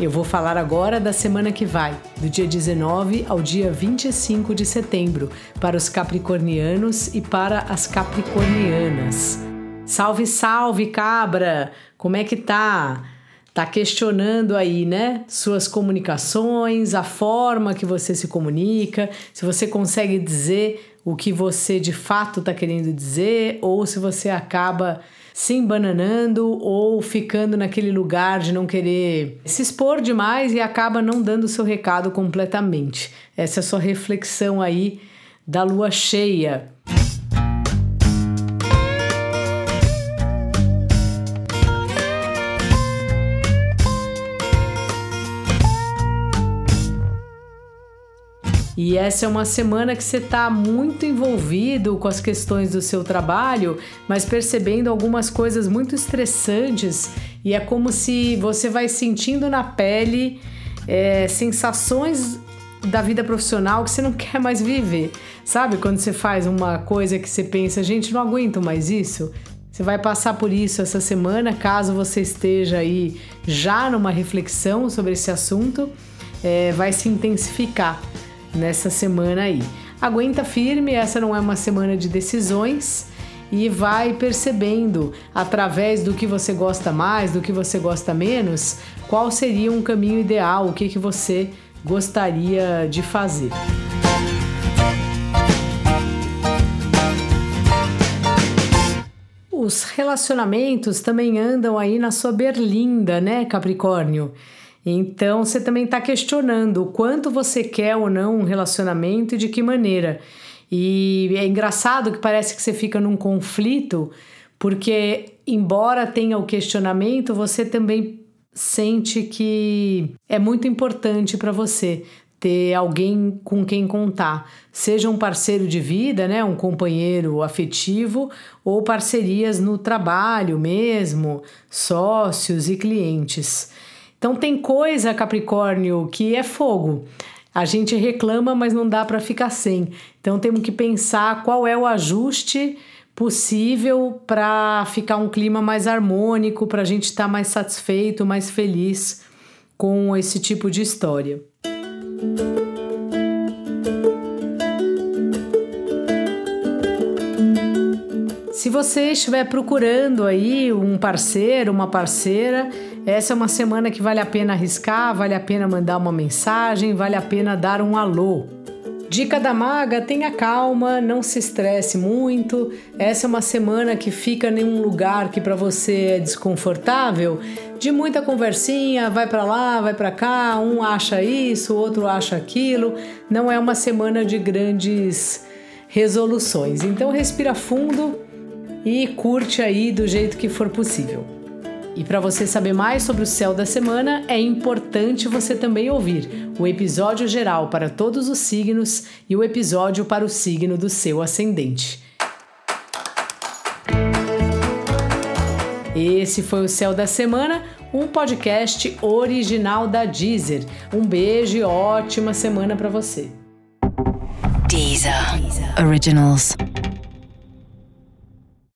Eu vou falar agora da semana que vai, do dia 19 ao dia 25 de setembro, para os capricornianos e para as capricornianas. Salve, salve, cabra! Como é que tá? Tá questionando aí, né? Suas comunicações, a forma que você se comunica, se você consegue dizer o que você de fato está querendo dizer, ou se você acaba se embananando ou ficando naquele lugar de não querer se expor demais e acaba não dando o seu recado completamente. Essa é a sua reflexão aí da lua cheia. E essa é uma semana que você está muito envolvido com as questões do seu trabalho, mas percebendo algumas coisas muito estressantes e é como se você vai sentindo na pele é, sensações da vida profissional que você não quer mais viver. Sabe quando você faz uma coisa que você pensa, gente, não aguento mais isso? Você vai passar por isso essa semana, caso você esteja aí já numa reflexão sobre esse assunto, é, vai se intensificar nessa semana aí. Aguenta firme, essa não é uma semana de decisões e vai percebendo através do que você gosta mais, do que você gosta menos, qual seria um caminho ideal, o que, que você gostaria de fazer. Os relacionamentos também andam aí na sua berlinda, né, Capricórnio? Então você também está questionando o quanto você quer ou não um relacionamento e de que maneira. E é engraçado que parece que você fica num conflito, porque, embora tenha o questionamento, você também sente que é muito importante para você ter alguém com quem contar, seja um parceiro de vida, né, um companheiro afetivo ou parcerias no trabalho mesmo, sócios e clientes. Então tem coisa, Capricórnio, que é fogo. A gente reclama, mas não dá para ficar sem. Então temos que pensar qual é o ajuste possível para ficar um clima mais harmônico, para a gente estar tá mais satisfeito, mais feliz com esse tipo de história. Se você estiver procurando aí um parceiro, uma parceira, essa é uma semana que vale a pena arriscar, vale a pena mandar uma mensagem, vale a pena dar um alô. Dica da maga: tenha calma, não se estresse muito. Essa é uma semana que fica em um lugar que para você é desconfortável, de muita conversinha, vai para lá, vai para cá, um acha isso, o outro acha aquilo. Não é uma semana de grandes resoluções. Então respira fundo e curte aí do jeito que for possível. E para você saber mais sobre o céu da semana, é importante você também ouvir o episódio geral para todos os signos e o episódio para o signo do seu ascendente. Esse foi o Céu da Semana, um podcast original da Deezer. Um beijo e ótima semana para você. Deezer. Originals.